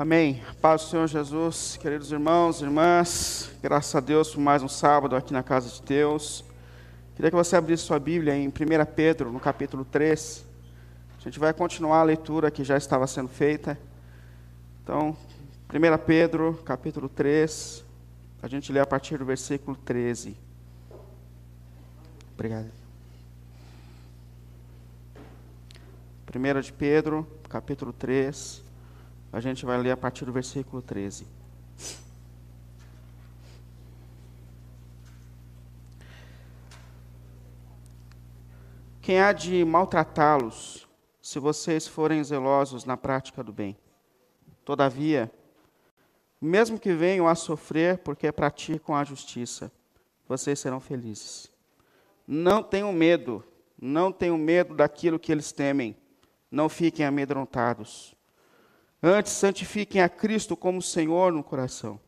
Amém. Paz do Senhor Jesus, queridos irmãos, irmãs, graças a Deus por mais um sábado aqui na casa de Deus. Queria que você abrisse sua Bíblia em 1 Pedro, no capítulo 3. A gente vai continuar a leitura que já estava sendo feita. Então, 1 Pedro, capítulo 3, a gente lê a partir do versículo 13. Obrigado. 1 de Pedro, capítulo 3, a gente vai ler a partir do versículo 13. Quem há de maltratá-los, se vocês forem zelosos na prática do bem? Todavia, mesmo que venham a sofrer porque praticam a justiça, vocês serão felizes. Não tenham medo, não tenham medo daquilo que eles temem, não fiquem amedrontados. Antes, santifiquem a Cristo como Senhor no coração.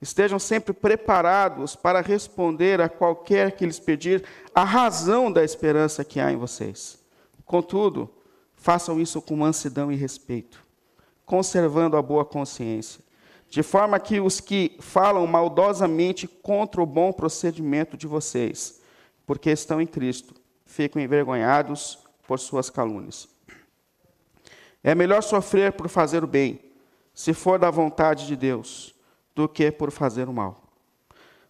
Estejam sempre preparados para responder a qualquer que lhes pedir a razão da esperança que há em vocês. Contudo, façam isso com mansidão e respeito, conservando a boa consciência, de forma que os que falam maldosamente contra o bom procedimento de vocês, porque estão em Cristo, ficam envergonhados por suas calúnias. É melhor sofrer por fazer o bem, se for da vontade de Deus, do que por fazer o mal.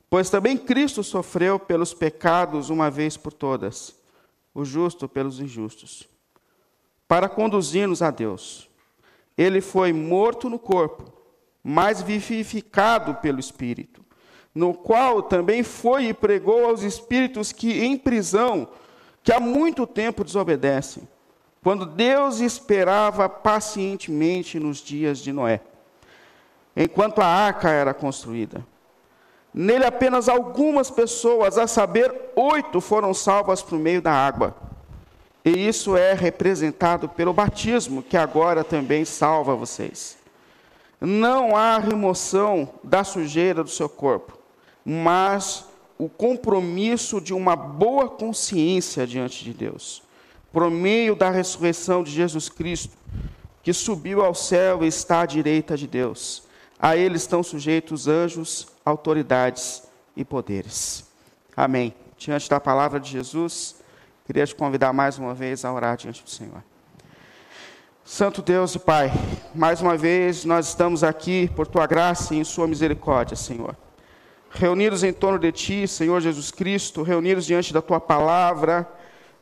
Pois também Cristo sofreu pelos pecados uma vez por todas, o justo pelos injustos, para conduzir-nos a Deus. Ele foi morto no corpo, mas vivificado pelo Espírito, no qual também foi e pregou aos espíritos que em prisão, que há muito tempo desobedecem quando Deus esperava pacientemente nos dias de Noé, enquanto a arca era construída. Nele apenas algumas pessoas, a saber, oito, foram salvas por meio da água. E isso é representado pelo batismo, que agora também salva vocês. Não há remoção da sujeira do seu corpo, mas o compromisso de uma boa consciência diante de Deus por meio da ressurreição de Jesus Cristo, que subiu ao céu e está à direita de Deus. A ele estão sujeitos anjos, autoridades e poderes. Amém. Diante da palavra de Jesus, queria te convidar mais uma vez a orar diante do Senhor. Santo Deus e Pai, mais uma vez nós estamos aqui por tua graça e em sua misericórdia, Senhor. Reunidos em torno de ti, Senhor Jesus Cristo, reunidos diante da tua palavra,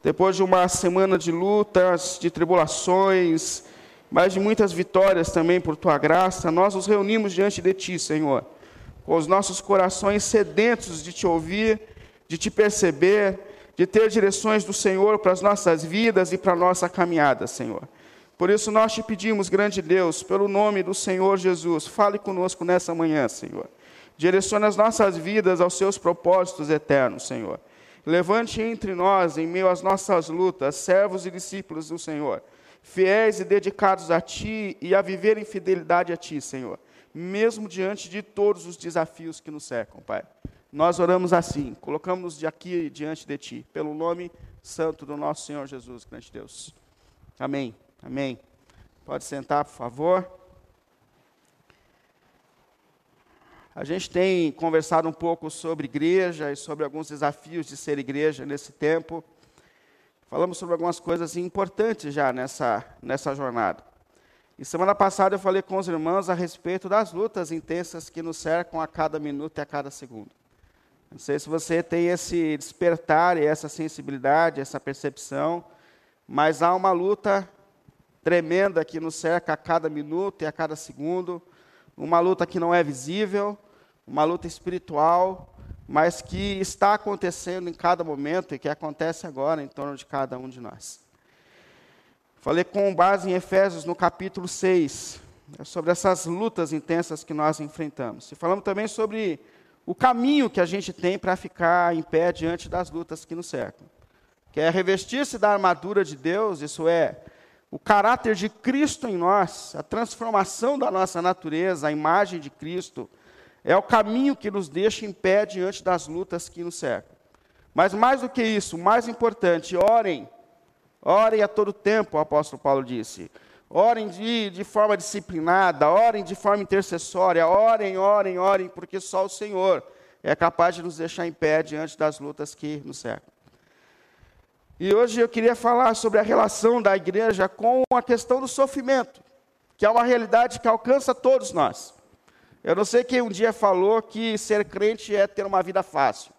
depois de uma semana de lutas, de tribulações, mas de muitas vitórias também por tua graça, nós nos reunimos diante de ti, Senhor, com os nossos corações sedentos de te ouvir, de te perceber, de ter direções do Senhor para as nossas vidas e para a nossa caminhada, Senhor. Por isso nós te pedimos, grande Deus, pelo nome do Senhor Jesus, fale conosco nessa manhã, Senhor. Direcione as nossas vidas aos seus propósitos eternos, Senhor. Levante entre nós, em meio às nossas lutas, servos e discípulos do Senhor, fiéis e dedicados a Ti e a viver em fidelidade a Ti, Senhor, mesmo diante de todos os desafios que nos cercam, Pai. Nós oramos assim, colocamos-nos de aqui diante de Ti, pelo nome santo do nosso Senhor Jesus, grande Deus. Amém. Amém. Pode sentar, por favor. A gente tem conversado um pouco sobre igreja e sobre alguns desafios de ser igreja nesse tempo. Falamos sobre algumas coisas importantes já nessa, nessa jornada. E semana passada eu falei com os irmãos a respeito das lutas intensas que nos cercam a cada minuto e a cada segundo. Não sei se você tem esse despertar e essa sensibilidade, essa percepção, mas há uma luta tremenda que nos cerca a cada minuto e a cada segundo, uma luta que não é visível, uma luta espiritual, mas que está acontecendo em cada momento e que acontece agora em torno de cada um de nós. Falei com base em Efésios no capítulo 6, né, sobre essas lutas intensas que nós enfrentamos. E falamos também sobre o caminho que a gente tem para ficar em pé diante das lutas que nos cercam. Que é revestir-se da armadura de Deus, isso é, o caráter de Cristo em nós, a transformação da nossa natureza, a imagem de Cristo, é o caminho que nos deixa em pé diante das lutas que nos cercam. Mas mais do que isso, mais importante, orem. Orem a todo tempo, o apóstolo Paulo disse. orem de, de forma disciplinada, orem de forma intercessória, orem, orem, orem, porque só o Senhor é capaz de nos deixar em pé diante das lutas que nos cercam. E hoje eu queria falar sobre a relação da igreja com a questão do sofrimento, que é uma realidade que alcança todos nós. Eu não sei quem um dia falou que ser crente é ter uma vida fácil.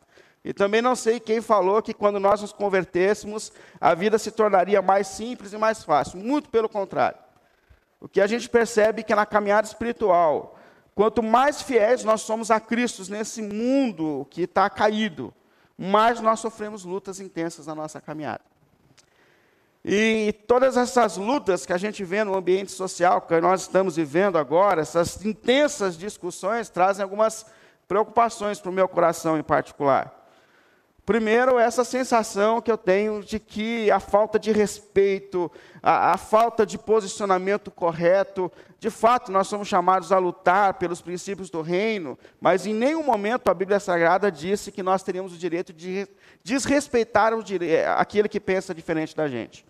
E também não sei quem falou que quando nós nos convertêssemos, a vida se tornaria mais simples e mais fácil. Muito pelo contrário. O que a gente percebe é que na caminhada espiritual, quanto mais fiéis nós somos a Cristo nesse mundo que está caído, mais nós sofremos lutas intensas na nossa caminhada. E todas essas lutas que a gente vê no ambiente social que nós estamos vivendo agora, essas intensas discussões, trazem algumas preocupações para o meu coração em particular. Primeiro, essa sensação que eu tenho de que a falta de respeito, a, a, falta de posicionamento correto, de fato, nós somos chamados a lutar pelos princípios do reino, mas em nenhum momento a Bíblia Sagrada disse que nós teríamos o direito de desrespeitar o dire... aquele que pensa diferente da gente.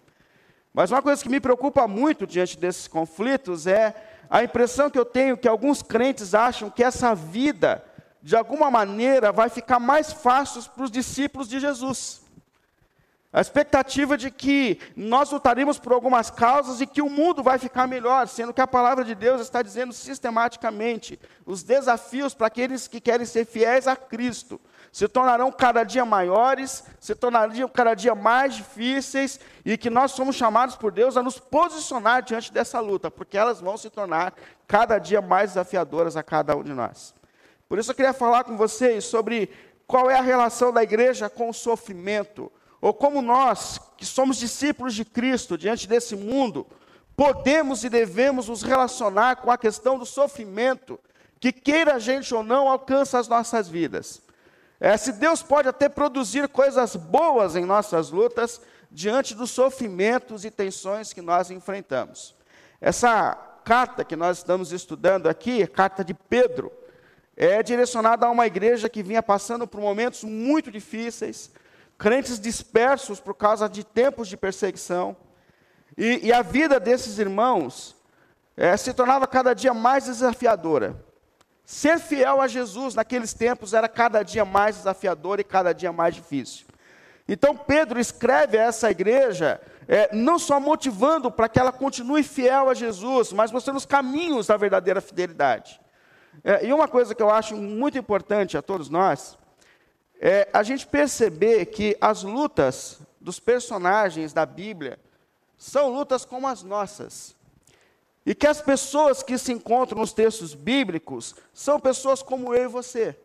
Mas uma coisa que me preocupa muito diante desses conflitos é a impressão que eu tenho que alguns crentes acham que essa vida de alguma maneira, vai ficar mais fácil para os discípulos de Jesus. A expectativa de que nós lutaremos por algumas causas e que o mundo vai ficar melhor, sendo que a palavra de Deus está dizendo sistematicamente: os desafios para aqueles que querem ser fiéis a Cristo se tornarão cada dia maiores, se tornarão cada dia mais difíceis, e que nós somos chamados por Deus a nos posicionar diante dessa luta, porque elas vão se tornar cada dia mais desafiadoras a cada um de nós. Por isso eu queria falar com vocês sobre qual é a relação da igreja com o sofrimento, ou como nós, que somos discípulos de Cristo diante desse mundo, podemos e devemos nos relacionar com a questão do sofrimento, que queira a gente ou não, alcança as nossas vidas. É, se Deus pode até produzir coisas boas em nossas lutas, diante dos sofrimentos e tensões que nós enfrentamos. Essa carta que nós estamos estudando aqui, a carta de Pedro, é direcionada a uma igreja que vinha passando por momentos muito difíceis, crentes dispersos por causa de tempos de perseguição. E, e a vida desses irmãos é, se tornava cada dia mais desafiadora. Ser fiel a Jesus naqueles tempos era cada dia mais desafiador e cada dia mais difícil. Então Pedro escreve a essa igreja, é, não só motivando para que ela continue fiel a Jesus, mas mostrando os caminhos da verdadeira fidelidade. É, e uma coisa que eu acho muito importante a todos nós é a gente perceber que as lutas dos personagens da Bíblia são lutas como as nossas. E que as pessoas que se encontram nos textos bíblicos são pessoas como eu e você.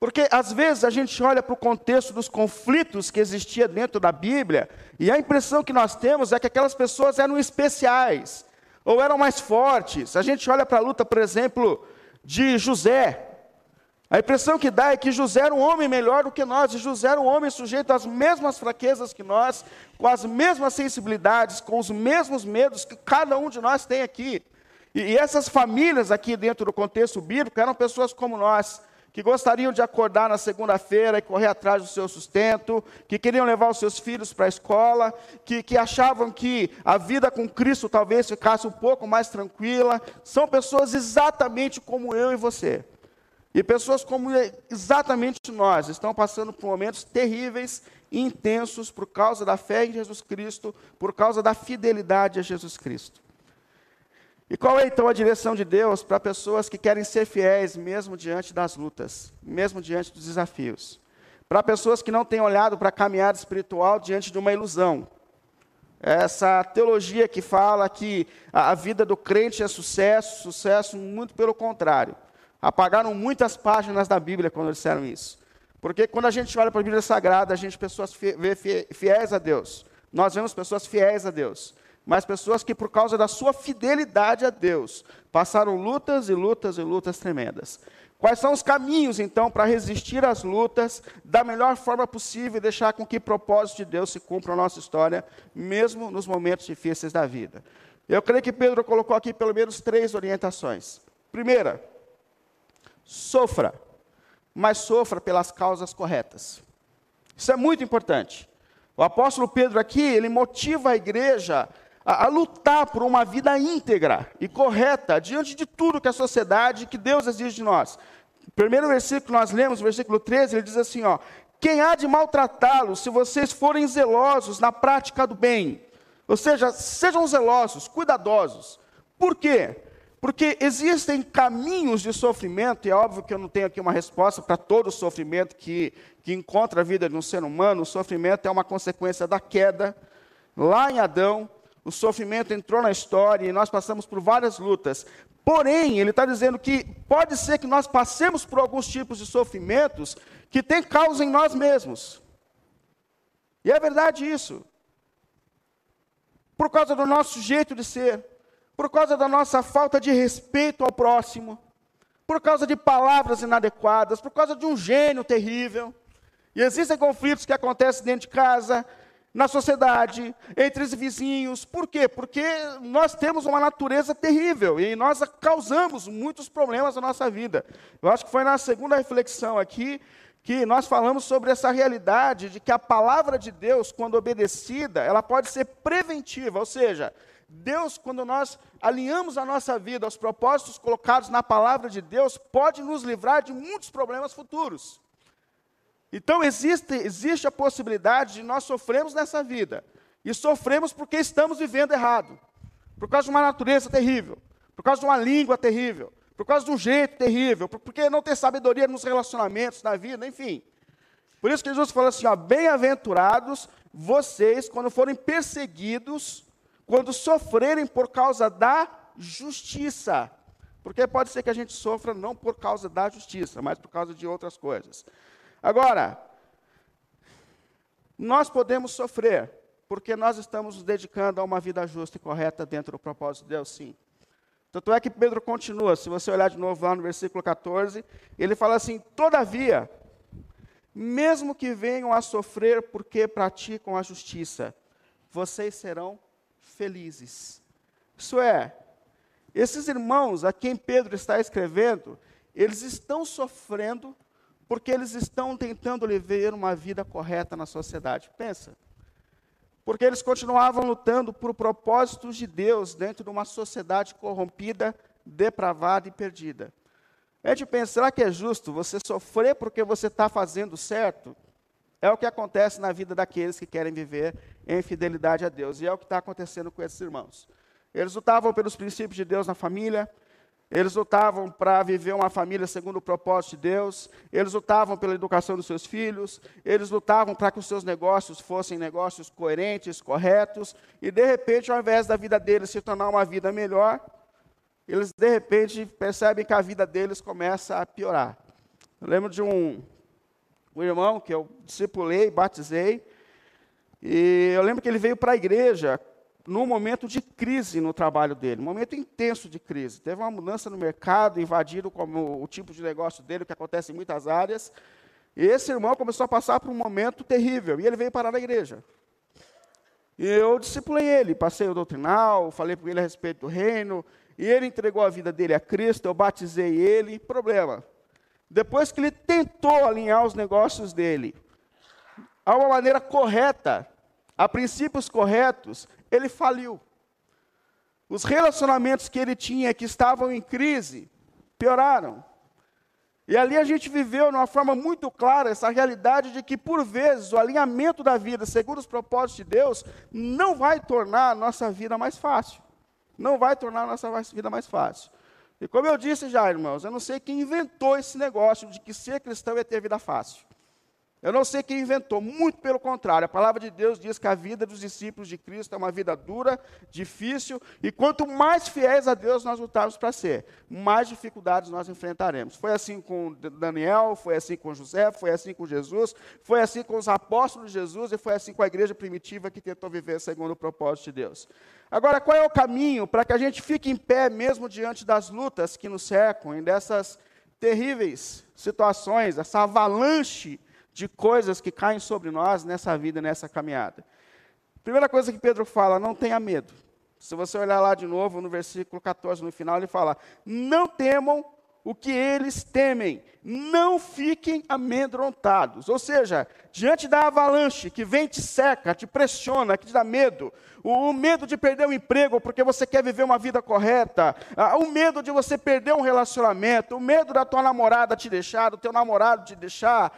Porque às vezes a gente olha para o contexto dos conflitos que existia dentro da Bíblia, e a impressão que nós temos é que aquelas pessoas eram especiais, ou eram mais fortes. A gente olha para a luta, por exemplo, de José. A impressão que dá é que José era um homem melhor do que nós, e José era um homem sujeito às mesmas fraquezas que nós, com as mesmas sensibilidades, com os mesmos medos que cada um de nós tem aqui. E, essas famílias aqui dentro do contexto bíblico eram pessoas como nós, que gostariam de acordar na segunda-feira e correr atrás do seu sustento, que queriam levar os seus filhos para a escola, que, que achavam que a vida com Cristo talvez ficasse um pouco mais tranquila. São pessoas exatamente como eu e você. E pessoas como exatamente nós estão passando por momentos terríveis e intensos por causa da fé em Jesus Cristo, por causa da fidelidade a Jesus Cristo. E qual é então a direção de Deus para pessoas que querem ser fiéis mesmo diante das lutas, mesmo diante dos desafios? Para pessoas que não têm olhado para a caminhada espiritual diante de uma ilusão. Essa teologia que fala que a vida do crente é sucesso, sucesso, muito pelo contrário. Apagaram muitas páginas da Bíblia quando disseram isso. Porque quando a gente olha para a Bíblia Sagrada, a gente pessoas vê fiéis a Deus. Nós vemos pessoas fiéis a Deus mas pessoas que, por causa da sua fidelidade a Deus, passaram lutas e lutas e lutas tremendas. Quais são os caminhos, então, para resistir às lutas da melhor forma possível e deixar com que o propósito de Deus se cumpra na nossa história, mesmo nos momentos difíceis da vida? Eu creio que Pedro colocou aqui pelo menos três orientações. Primeira, sofra, mas sofra pelas causas corretas. Isso é muito importante. O apóstolo Pedro aqui, ele motiva a igreja a, a, lutar por uma vida íntegra e correta diante de tudo que a sociedade, que Deus exige de nós. O primeiro versículo nós lemos, versículo 13, ele diz assim: ó, quem há de maltratá-los se vocês forem zelosos na prática do bem? Ou seja, sejam zelosos, cuidadosos. Por quê? Porque existem caminhos de sofrimento, e é óbvio que eu não tenho aqui uma resposta para todo o sofrimento que, que encontra a vida de um ser humano. O sofrimento é uma consequência da queda. Lá em Adão, o sofrimento entrou na história e nós passamos por várias lutas. Porém, ele está dizendo que pode ser que nós passemos por alguns tipos de sofrimentos que têm causa em nós mesmos. E é verdade isso. Por causa do nosso jeito de ser, por causa da nossa falta de respeito ao próximo, por causa de palavras inadequadas, por causa de um gênio terrível. E existem conflitos que acontecem dentro de casa, na sociedade, entre os vizinhos. Por quê? Porque nós temos uma natureza terrível e nós causamos muitos problemas na nossa vida. Eu acho que foi na segunda reflexão aqui que nós falamos sobre essa realidade de que a palavra de Deus, quando obedecida, ela pode ser preventiva, ou seja, Deus, quando nós alinhamos a nossa vida aos propósitos colocados na palavra de Deus, pode nos livrar de muitos problemas futuros. Então existe, existe a possibilidade de nós sofrermos nessa vida. E sofremos porque estamos vivendo errado. Por causa de uma natureza terrível. Por causa de uma língua terrível. Por causa de um jeito terrível. Porque não ter sabedoria nos relacionamentos, na vida, enfim. Por isso que Jesus falou assim: bem-aventurados vocês quando forem perseguidos, quando sofrerem por causa da justiça. Porque pode ser que a gente sofra não por causa da justiça, mas por causa de outras coisas. Agora, nós podemos sofrer, porque nós estamos nos dedicando a uma vida justa e correta dentro do propósito de Deus, sim. Tanto é que Pedro continua, se você olhar de novo lá no versículo 14, ele fala assim: Todavia, mesmo que venham a sofrer porque praticam a justiça, vocês serão felizes. Isso é, esses irmãos a quem Pedro está escrevendo, eles estão sofrendo porque eles estão tentando viver uma vida correta na sociedade. Pensa. Porque eles continuavam lutando por propósitos de Deus dentro de uma sociedade corrompida, depravada e perdida. É de pensar, que é justo você sofrer porque você está fazendo certo? É o que acontece na vida daqueles que querem viver em fidelidade a Deus. E é o que está acontecendo com esses irmãos. Eles lutavam pelos princípios de Deus na família, eles lutavam para viver uma família segundo o propósito de Deus, eles lutavam pela educação dos seus filhos, eles lutavam para que os seus negócios fossem negócios coerentes, corretos, e de repente, ao invés da vida deles se tornar uma vida melhor, eles de repente percebem que a vida deles começa a piorar. Eu lembro de um, um irmão que eu discipulei, batizei, e eu lembro que ele veio para a igreja num momento de crise no trabalho dele, um momento intenso de crise. Teve uma mudança no mercado, invadiram como o tipo de negócio dele, que acontece em muitas áreas. E esse irmão começou a passar por um momento terrível, e ele veio parar na igreja. E eu discipulei ele, passei o doutrinal, falei para ele a respeito do reino, e ele entregou a vida dele a Cristo, eu batizei ele, problema. Depois que ele tentou alinhar os negócios dele a uma maneira correta, a princípios corretos, ele faliu. Os relacionamentos que ele tinha, que estavam em crise, pioraram. E ali a gente viveu de uma forma muito clara essa realidade de que, por vezes, o alinhamento da vida, segundo os propósitos de Deus, não vai tornar a nossa vida mais fácil. Não vai tornar a nossa vida mais fácil. E como eu disse já, irmãos, eu não sei quem inventou esse negócio de que ser cristão é ter vida fácil. Eu não sei quem inventou, muito pelo contrário. A palavra de Deus diz que a vida dos discípulos de Cristo é uma vida dura, difícil, e quanto mais fiéis a Deus nós lutarmos para ser, mais dificuldades nós enfrentaremos. Foi assim com Daniel, foi assim com José, foi assim com Jesus, foi assim com os apóstolos de Jesus e foi assim com a igreja primitiva que tentou viver segundo o propósito de Deus. Agora, qual é o caminho para que a gente fique em pé mesmo diante das lutas que nos cercam, e dessas terríveis situações, essa avalanche de coisas que caem sobre nós nessa vida, nessa caminhada. Primeira coisa que Pedro fala, não tenha medo. Se você olhar lá de novo no versículo 14, no final, ele fala: Não temam o que eles temem. Não fiquem amedrontados. Ou seja, diante da avalanche que vem, te seca, te pressiona, que te dá medo, o, medo de perder o emprego porque você quer viver uma vida correta, o medo de você perder um relacionamento, o medo da tua namorada te deixar, do teu namorado te deixar,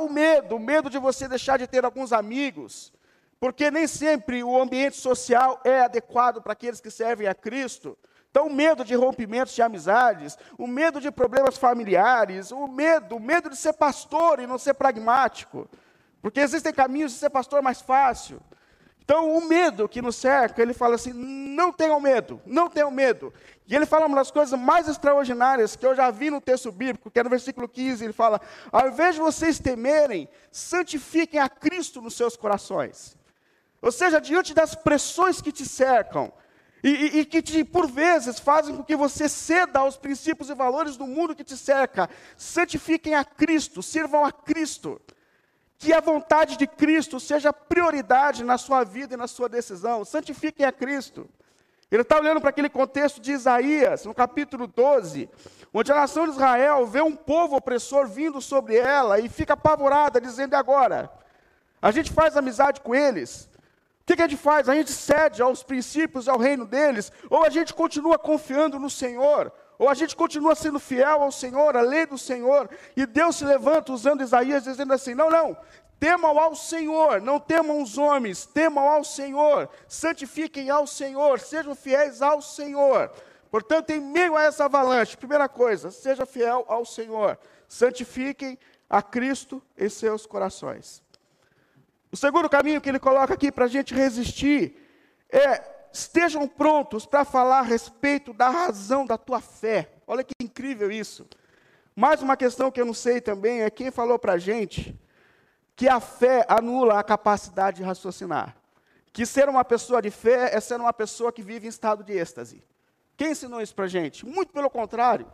o medo, o medo de você deixar de ter alguns amigos, porque nem sempre o ambiente social é adequado para aqueles que servem a Cristo. Então, o medo de rompimentos de amizades, o medo de problemas familiares, o medo, o medo de ser pastor e não ser pragmático. Porque existem caminhos de ser pastor mais fácil. Então, o medo que nos cerca, ele fala assim: não tenham medo, não tenham medo. E ele fala uma das coisas mais extraordinárias que eu já vi no texto bíblico, que é no versículo 15, ele fala: ao invés de vocês temerem, santifiquem a Cristo nos seus corações. Ou seja, diante das pressões que te cercam, e, e, que te, por vezes fazem com que você ceda aos princípios e valores do mundo que te cerca. Santifiquem a Cristo, sirvam a Cristo. Que a vontade de Cristo seja prioridade na sua vida e na sua decisão. Santifiquem a Cristo. Ele está olhando para aquele contexto de Isaías, no capítulo 12, onde a nação de Israel vê um povo opressor vindo sobre ela e fica apavorada, dizendo: agora, a gente faz amizade com eles, o que, que a gente faz? A gente cede aos princípios, ao reino deles, ou a gente continua confiando no Senhor, ou a gente continua sendo fiel ao Senhor, à lei do Senhor, e Deus se levanta usando Isaías, dizendo assim: não, não, temam ao Senhor, não temam os homens, temam ao Senhor, santifiquem ao Senhor, sejam fiéis ao Senhor. Portanto, em meio a essa avalanche, primeira coisa, seja fiel ao Senhor, santifiquem a Cristo em seus corações. O segundo caminho que ele coloca aqui para a gente resistir é estejam prontos para falar a respeito da razão da tua fé. Olha que incrível isso. Mais uma questão que eu não sei também é quem falou para a gente que a fé anula a capacidade de raciocinar. Que ser uma pessoa de fé é ser uma pessoa que vive em estado de êxtase. Quem ensinou isso para a gente? Muito pelo contrário.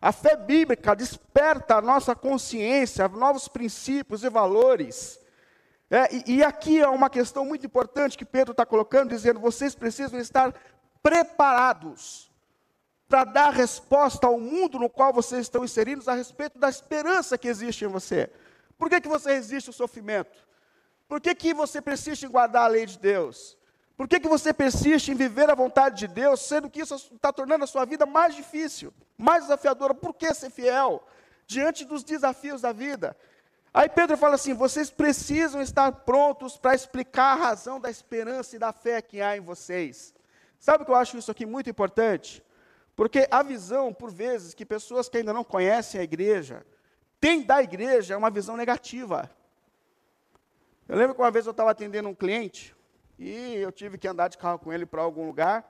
A fé bíblica desperta a nossa consciência, novos princípios e valores é, e, e aqui é uma questão muito importante que Pedro está colocando, dizendo: vocês precisam estar preparados para dar resposta ao mundo no qual vocês estão inseridos a respeito da esperança que existe em você. Por que, que você resiste ao sofrimento? Por que, que você persiste em guardar a lei de Deus? Por que, que você persiste em viver a vontade de Deus, sendo que isso está tornando a sua vida mais difícil, mais desafiadora? Por que ser fiel diante dos desafios da vida? Aí Pedro fala assim: vocês precisam estar prontos para explicar a razão da esperança e da fé que há em vocês. Sabe o que eu acho isso aqui muito importante? Porque a visão, por vezes, que pessoas que ainda não conhecem a igreja têm da igreja é uma visão negativa. Eu lembro que uma vez eu estava atendendo um cliente e eu tive que andar de carro com ele para algum lugar.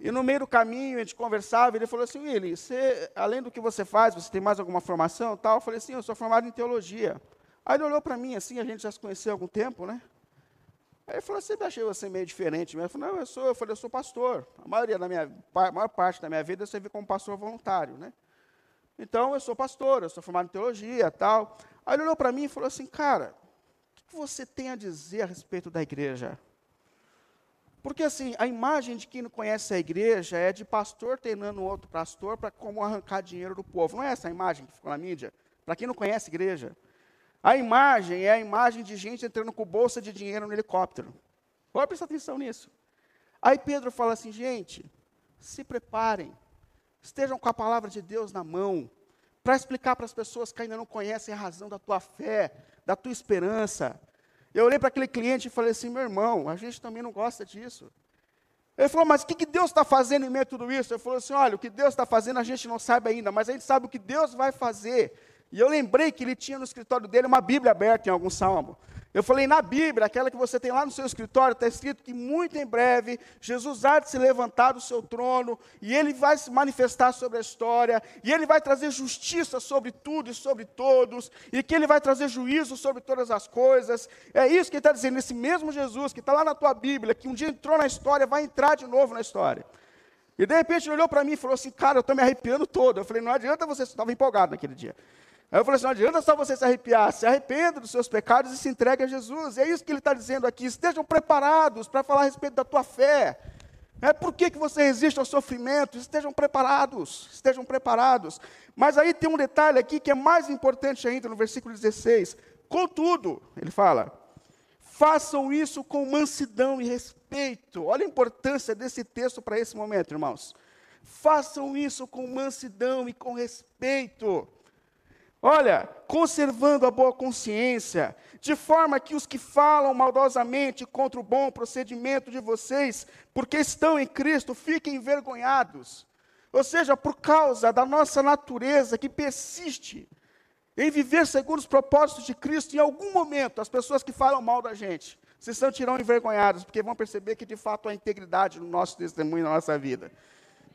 E no meio do caminho, a gente conversava, ele falou assim, Willy, você, além do que você faz, você tem mais alguma formação tal? Eu falei assim, eu sou formado em teologia. Aí ele olhou para mim assim, a gente já se conheceu há algum tempo, né? Aí ele falou, sempre achei você meio diferente. Eu falei, não, eu sou, eu falei, eu sou pastor. A maioria da minha, a maior parte da minha vida eu servi como pastor voluntário, né? Então, eu sou pastor, eu sou formado em teologia tal. Aí ele olhou para mim e falou assim, cara, o que você tem a dizer a respeito da igreja? Porque assim, a imagem de quem não conhece a igreja é de pastor treinando outro pastor para como arrancar dinheiro do povo. Não é essa a imagem que ficou na mídia? Para quem não conhece a igreja. A imagem é a imagem de gente entrando com bolsa de dinheiro no helicóptero. Pode prestar atenção nisso. Aí Pedro fala assim, gente, se preparem, estejam com a palavra de Deus na mão, para explicar para as pessoas que ainda não conhecem a razão da tua fé, da tua esperança, eu olhei para aquele cliente e falei assim: meu irmão, a gente também não gosta disso. Ele falou, mas o que, que Deus está fazendo em meio a tudo isso? Eu falei assim: olha, o que Deus está fazendo a gente não sabe ainda, mas a gente sabe o que Deus vai fazer. E eu lembrei que ele tinha no escritório dele uma Bíblia aberta em algum salmo. Eu falei, na Bíblia, aquela que você tem lá no seu escritório, está escrito que muito em breve Jesus há de se levantar do seu trono e ele vai se manifestar sobre a história, e ele vai trazer justiça sobre tudo e sobre todos, e que ele vai trazer juízo sobre todas as coisas. É isso que ele está dizendo, esse mesmo Jesus que está lá na tua Bíblia, que um dia entrou na história, vai entrar de novo na história. E de repente ele olhou para mim e falou assim: Cara, eu estou me arrepiando todo. Eu falei: Não adianta você, estava empolgado naquele dia. Aí eu falei assim: não adianta só você se arrepiar, se arrependa dos seus pecados e se entregue a Jesus. E é isso que ele está dizendo aqui. Estejam preparados para falar a respeito da tua fé. É por que, que você resiste ao sofrimento? Estejam preparados, estejam preparados. Mas aí tem um detalhe aqui que é mais importante ainda no versículo 16. Contudo, ele fala, façam isso com mansidão e respeito. Olha a importância desse texto para esse momento, irmãos. Façam isso com mansidão e com respeito. Olha, conservando a boa consciência, de forma que os que falam maldosamente contra o bom procedimento de vocês, porque estão em Cristo, fiquem envergonhados. Ou seja, por causa da nossa natureza que persiste em viver segundo os propósitos de Cristo, em algum momento, as pessoas que falam mal da gente se sentirão envergonhadas, porque vão perceber que de fato há integridade no nosso testemunho, na nossa vida.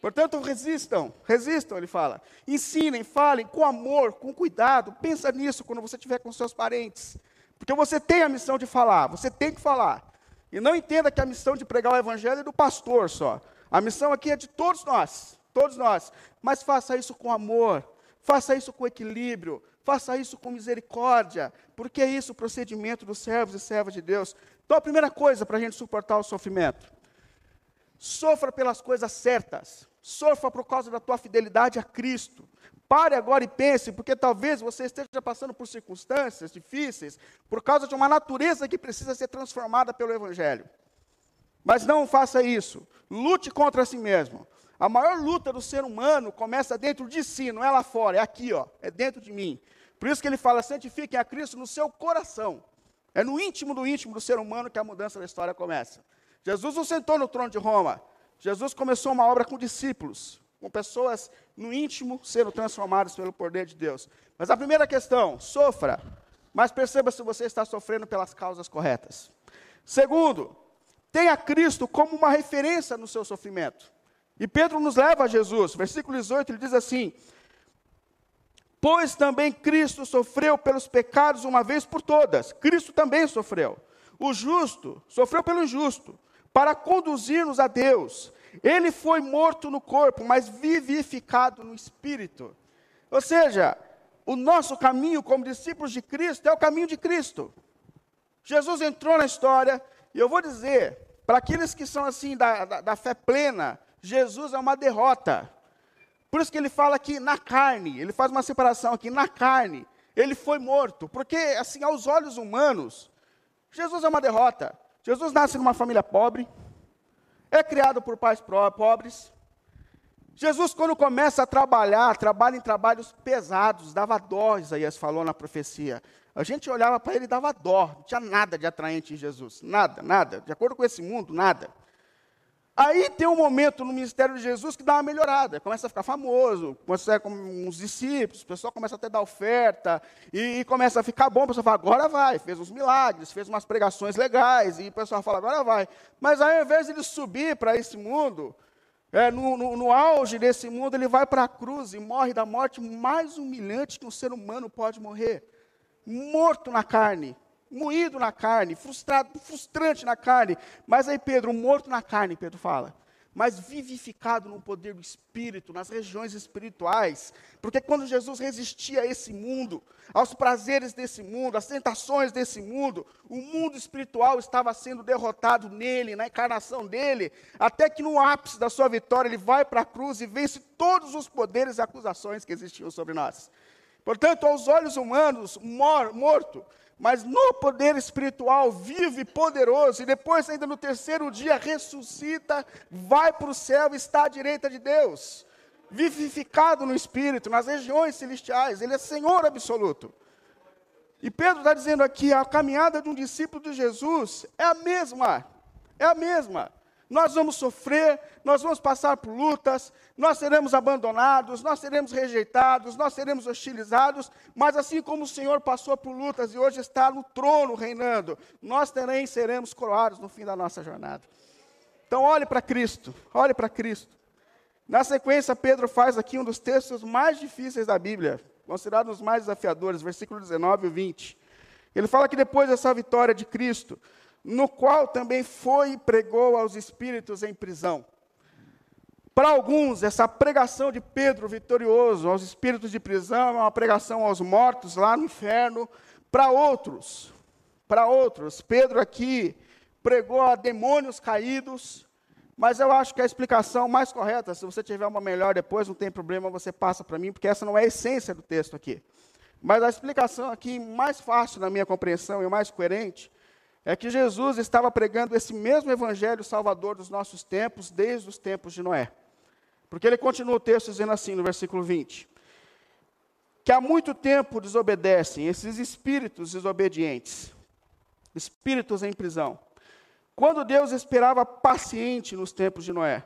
Portanto, resistam, resistam, ele fala. Ensinem, falem com amor, com cuidado. Pensa nisso quando você estiver com seus parentes. Porque você tem a missão de falar, você tem que falar. E não entenda que a missão de pregar o evangelho é do pastor só. A missão aqui é de todos nós, todos nós. Mas faça isso com amor, faça isso com equilíbrio, faça isso com misericórdia, porque é isso o procedimento dos servos e servas de Deus. Então, a primeira coisa para a gente suportar o sofrimento: sofra pelas coisas certas. Sofra por causa da tua fidelidade a Cristo. Pare agora e pense, porque talvez você esteja passando por circunstâncias difíceis, por causa de uma natureza que precisa ser transformada pelo Evangelho. Mas não faça isso. Lute contra si mesmo. A maior luta do ser humano começa dentro de si, não é lá fora, é aqui, ó, é dentro de mim. Por isso que ele fala: santifiquem a Cristo no seu coração. É no íntimo do íntimo do ser humano que a mudança da história começa. Jesus não sentou no trono de Roma. Jesus começou uma obra com discípulos, com pessoas no íntimo sendo transformadas pelo poder de Deus. Mas a primeira questão, sofra, mas perceba se você está sofrendo pelas causas corretas. Segundo, tenha Cristo como uma referência no seu sofrimento. E Pedro nos leva a Jesus. Versículo 18, ele diz assim: Pois também Cristo sofreu pelos pecados uma vez por todas. Cristo também sofreu. O justo sofreu pelo injusto, para conduzir-nos a Deus. Ele foi morto no corpo, mas vivificado no espírito. Ou seja, o nosso caminho como discípulos de Cristo é o caminho de Cristo. Jesus entrou na história, e eu vou dizer, para aqueles que são assim da, da, da fé plena, Jesus é uma derrota. Por isso que ele fala que na carne, ele faz uma separação aqui, na carne, ele foi morto. Porque, assim, aos olhos humanos, Jesus é uma derrota. Jesus nasce numa família pobre, é criado por pais pobres. Jesus, quando começa a trabalhar, trabalha em trabalhos pesados, dava dó, Isaías falou na profecia. A gente olhava para ele e dava dó, não tinha nada de atraente em Jesus, nada, nada. De acordo com esse mundo, nada. Aí tem um momento no ministério de Jesus que dá uma melhorada, começa a ficar famoso, começa a com uns discípulos, o pessoal começa até a dar oferta, e, e, começa a ficar bom, o pessoal fala, agora vai, fez uns milagres, fez umas pregações legais, e o pessoal fala, agora vai. Mas aí, ao invés de ele subir para esse mundo, é, no, no, no auge desse mundo, ele vai para a cruz e morre da morte mais humilhante que um ser humano pode morrer. Morto na carne, moído na carne, frustrado, frustrante na carne. Mas aí Pedro, morto na carne, Pedro fala, mas vivificado no poder do Espírito, nas regiões espirituais. Porque quando Jesus resistia a esse mundo, aos prazeres desse mundo, às tentações desse mundo, o mundo espiritual estava sendo derrotado nele, na encarnação dele, até que no ápice da sua vitória ele vai para a cruz e vence todos os poderes e acusações que existiam sobre nós. Portanto, aos olhos humanos, mor morto, mas no poder espiritual, vivo e poderoso, e depois, ainda no terceiro dia, ressuscita, vai para o céu e está à direita de Deus, vivificado no espírito, nas regiões celestiais, ele é Senhor absoluto. E Pedro está dizendo aqui: a caminhada de um discípulo de Jesus é a mesma, é a mesma nós vamos sofrer, nós vamos passar por lutas, nós seremos abandonados, nós seremos rejeitados, nós seremos hostilizados, mas assim como o Senhor passou por lutas e hoje está no trono reinando, nós também seremos coroados no fim da nossa jornada. Então, olhe para Cristo, olhe para Cristo. Na sequência, Pedro faz aqui um dos textos mais difíceis da Bíblia, considerado os mais desafiadores, versículo 19 e 20. Ele fala que depois dessa vitória de Cristo, no qual também foi e pregou aos espíritos em prisão. Para alguns, essa pregação de Pedro vitorioso aos espíritos de prisão é uma pregação aos mortos lá no inferno. Para outros, para outros, Pedro aqui pregou a demônios caídos, Mas eu acho que a explicação mais correta, se você tiver uma melhor depois, não tem problema, você passa para mim, porque essa não é a essência do texto aqui. Mas a explicação aqui mais fácil na minha compreensão e mais coerente é que Jesus estava pregando esse mesmo evangelho salvador dos nossos tempos, desde os tempos de Noé. Porque ele continua o texto dizendo assim, no versículo 20: que há muito tempo desobedecem, esses espíritos desobedientes, espíritos em prisão. Quando Deus esperava paciente nos tempos de Noé,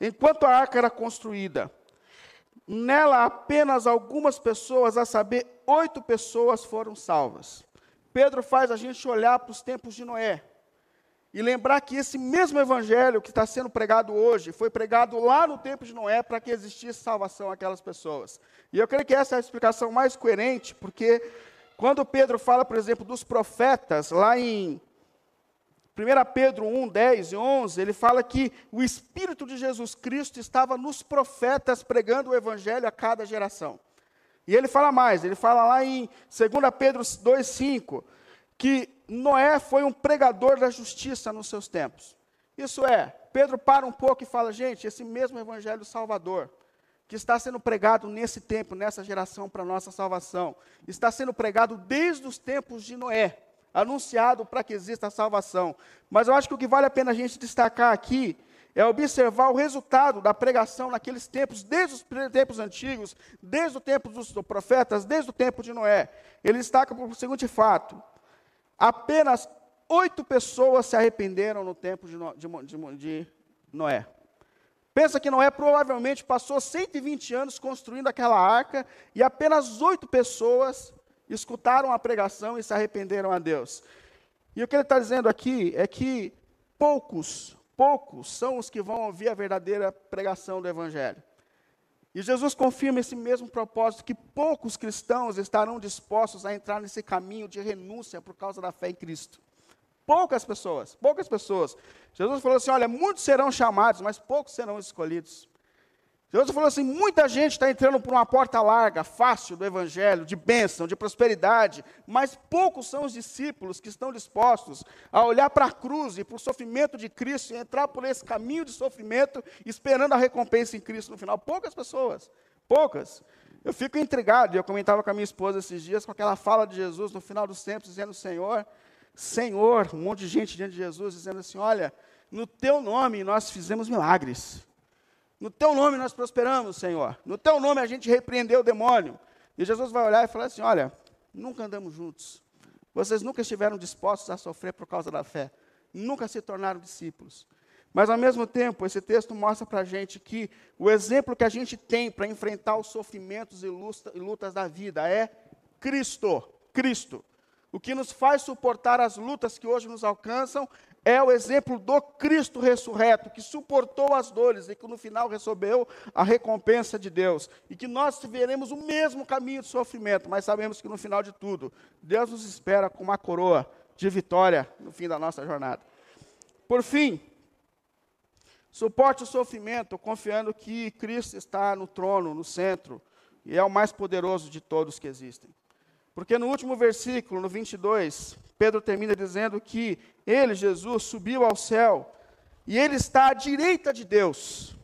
enquanto a arca era construída, nela apenas algumas pessoas, a saber, oito pessoas foram salvas. Pedro faz a gente olhar para os tempos de Noé e lembrar que esse mesmo evangelho que está sendo pregado hoje foi pregado lá no tempo de Noé para que existisse salvação àquelas pessoas. E eu creio que essa é a explicação mais coerente, porque quando Pedro fala, por exemplo, dos profetas, lá em 1 Pedro 1, 10 e 11, ele fala que o Espírito de Jesus Cristo estava nos profetas pregando o Evangelho a cada geração. E ele fala mais, ele fala lá em 2 Pedro 2, 5, que Noé foi um pregador da justiça nos seus tempos. Isso é, Pedro para um pouco e fala, gente, esse mesmo Evangelho Salvador, que está sendo pregado nesse tempo, nessa geração para nossa salvação, está sendo pregado desde os tempos de Noé anunciado para que exista a salvação. Mas eu acho que o que vale a pena a gente destacar aqui é observar o resultado da pregação naqueles tempos, desde os tempos antigos, desde o tempo dos profetas, desde o tempo de Noé. Ele destaca o seguinte fato: apenas oito pessoas se arrependeram no tempo de, de Noé. Pensa que Noé provavelmente passou 120 anos construindo aquela arca e apenas oito pessoas escutaram a pregação e se arrependeram a Deus. E o que ele está dizendo aqui é que poucos, poucos são os que vão ouvir a verdadeira pregação do Evangelho. E Jesus confirma esse mesmo propósito, que poucos cristãos estarão dispostos a entrar nesse caminho de renúncia por causa da fé em Cristo. Poucas pessoas, poucas pessoas. Jesus falou assim: olha, muitos serão chamados, mas poucos serão escolhidos. Jesus falou assim: muita gente está entrando por uma porta larga, fácil do Evangelho, de bênção, de prosperidade, mas poucos são os discípulos que estão dispostos a olhar para a cruz e para o sofrimento de Cristo e entrar por esse caminho de sofrimento, esperando a recompensa em Cristo no final. Poucas pessoas, poucas. Eu fico intrigado, e eu comentava com a minha esposa esses dias, com aquela fala de Jesus no final dos tempos, dizendo: Senhor, Senhor, um monte de gente diante de Jesus, dizendo assim: Olha, no teu nome nós fizemos milagres. No teu nome nós prosperamos, Senhor. No teu nome a gente repreendeu o demônio. E Jesus vai olhar e falar assim: Olha, nunca andamos juntos. Vocês nunca estiveram dispostos a sofrer por causa da fé. Nunca se tornaram discípulos. Mas, ao mesmo tempo, esse texto mostra para a gente que o exemplo que a gente tem para enfrentar os sofrimentos e lutas da vida é Cristo. Cristo. O que nos faz suportar as lutas que hoje nos alcançam é o exemplo do Cristo ressurreto, que suportou as dores e que no final recebeu a recompensa de Deus. E que nós veremos o mesmo caminho de sofrimento, mas sabemos que no final de tudo, Deus nos espera com uma coroa de vitória no fim da nossa jornada. Por fim, suporte o sofrimento confiando que Cristo está no trono, no centro, e é o mais poderoso de todos que existem. Porque no último versículo, no 22, Pedro termina dizendo que ele, Jesus, subiu ao céu e ele está à direita de Deus.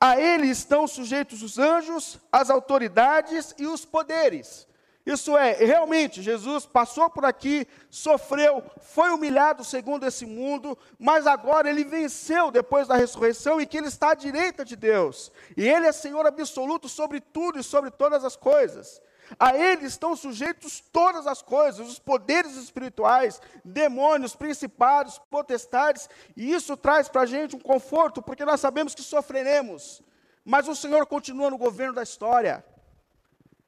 A ele estão sujeitos os anjos, as autoridades e os poderes. Isso é, realmente, Jesus passou por aqui, sofreu, foi humilhado segundo esse mundo, mas agora ele venceu depois da ressurreição e que ele está à direita de Deus. E ele é Senhor absoluto sobre tudo e sobre todas as coisas. A ele estão sujeitos todas as coisas, os poderes espirituais, demônios, principados, potestades, e isso traz para a gente um conforto, porque nós sabemos que sofreremos, mas o Senhor continua no governo da história.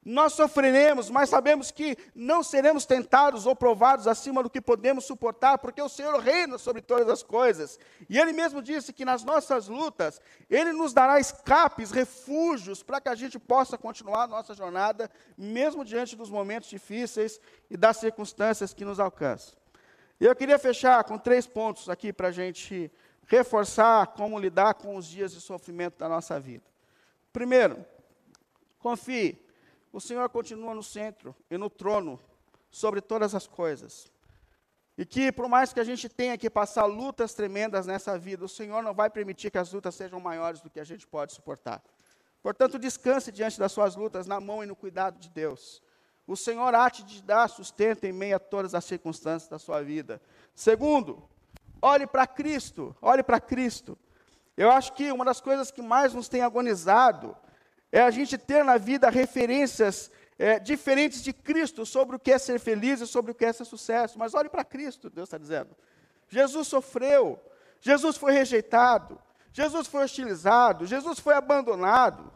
Nós sofreremos, mas sabemos que não seremos tentados ou provados acima do que podemos suportar, porque o Senhor reina sobre todas as coisas. E Ele mesmo disse que nas nossas lutas, Ele nos dará escapes, refúgios, para que a gente possa continuar a nossa jornada, mesmo diante dos momentos difíceis e das circunstâncias que nos alcançam. E eu queria fechar com três pontos aqui para a gente reforçar como lidar com os dias de sofrimento da nossa vida. Primeiro, confie o Senhor continua no centro e no trono sobre todas as coisas. E que, por mais que a gente tenha que passar lutas tremendas nessa vida, o Senhor não vai permitir que as lutas sejam maiores do que a gente pode suportar. Portanto, descanse diante das suas lutas na mão e no cuidado de Deus. O Senhor há de dar sustento em meio a todas as circunstâncias da sua vida. Segundo, olhe para Cristo, olhe para Cristo. Eu acho que uma das coisas que mais nos tem agonizado é a gente ter na vida referências é, diferentes de Cristo sobre o que é ser feliz e sobre o que é ser sucesso. Mas olhe para Cristo, Deus está dizendo. Jesus sofreu, Jesus foi rejeitado, Jesus foi hostilizado, Jesus foi abandonado.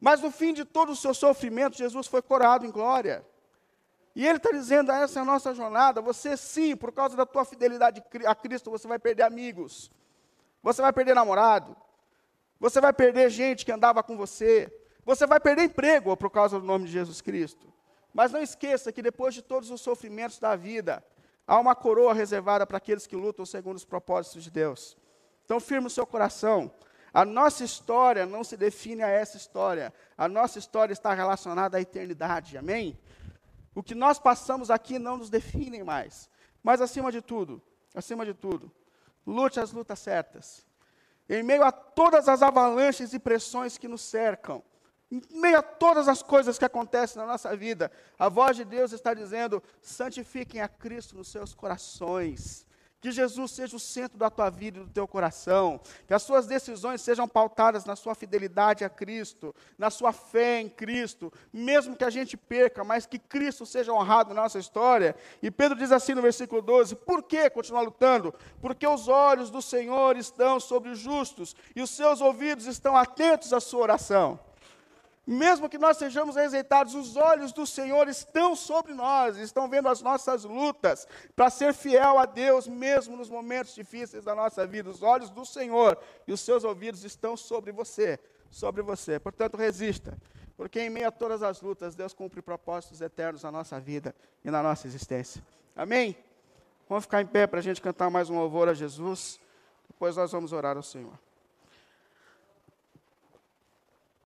Mas no fim de todo o seu sofrimento, Jesus foi corado em glória. E ele está dizendo: essa é a nossa jornada. Você, sim, por causa da tua fidelidade a Cristo, você vai perder amigos, você vai perder namorado, você vai perder gente que andava com você, você vai perder emprego por causa do nome de Jesus Cristo. Mas não esqueça que depois de todos os sofrimentos da vida, há uma coroa reservada para aqueles que lutam segundo os propósitos de Deus. Então, firme o seu coração. A nossa história não se define a essa história. A nossa história está relacionada à eternidade. Amém? O que nós passamos aqui não nos define mais. Mas acima de tudo, acima de tudo, lute as lutas certas. Em meio a todas as avalanches e pressões que nos cercam, em meio a todas as coisas que acontecem na nossa vida, a voz de Deus está dizendo: santifiquem a Cristo nos seus corações. Que Jesus seja o centro da tua vida e do teu coração. Que as suas decisões sejam pautadas na sua fidelidade a Cristo, na sua fé em Cristo, mesmo que a gente perca, mas que Cristo seja honrado na nossa história. E Pedro diz assim no versículo 12: Por que continuar lutando? Porque os olhos do Senhor estão sobre os justos e os seus ouvidos estão atentos à sua oração. Mesmo que nós sejamos rejeitados, os olhos do Senhor estão sobre nós, estão vendo as nossas lutas para ser fiel a Deus, mesmo nos momentos difíceis da nossa vida. Os olhos do Senhor e os seus ouvidos estão sobre você, sobre você. Portanto, resista, porque em meio a todas as lutas, Deus cumpre propósitos eternos na nossa vida e na nossa existência. Amém? Vamos ficar em pé para a gente cantar mais um louvor a Jesus. Depois nós vamos orar ao Senhor.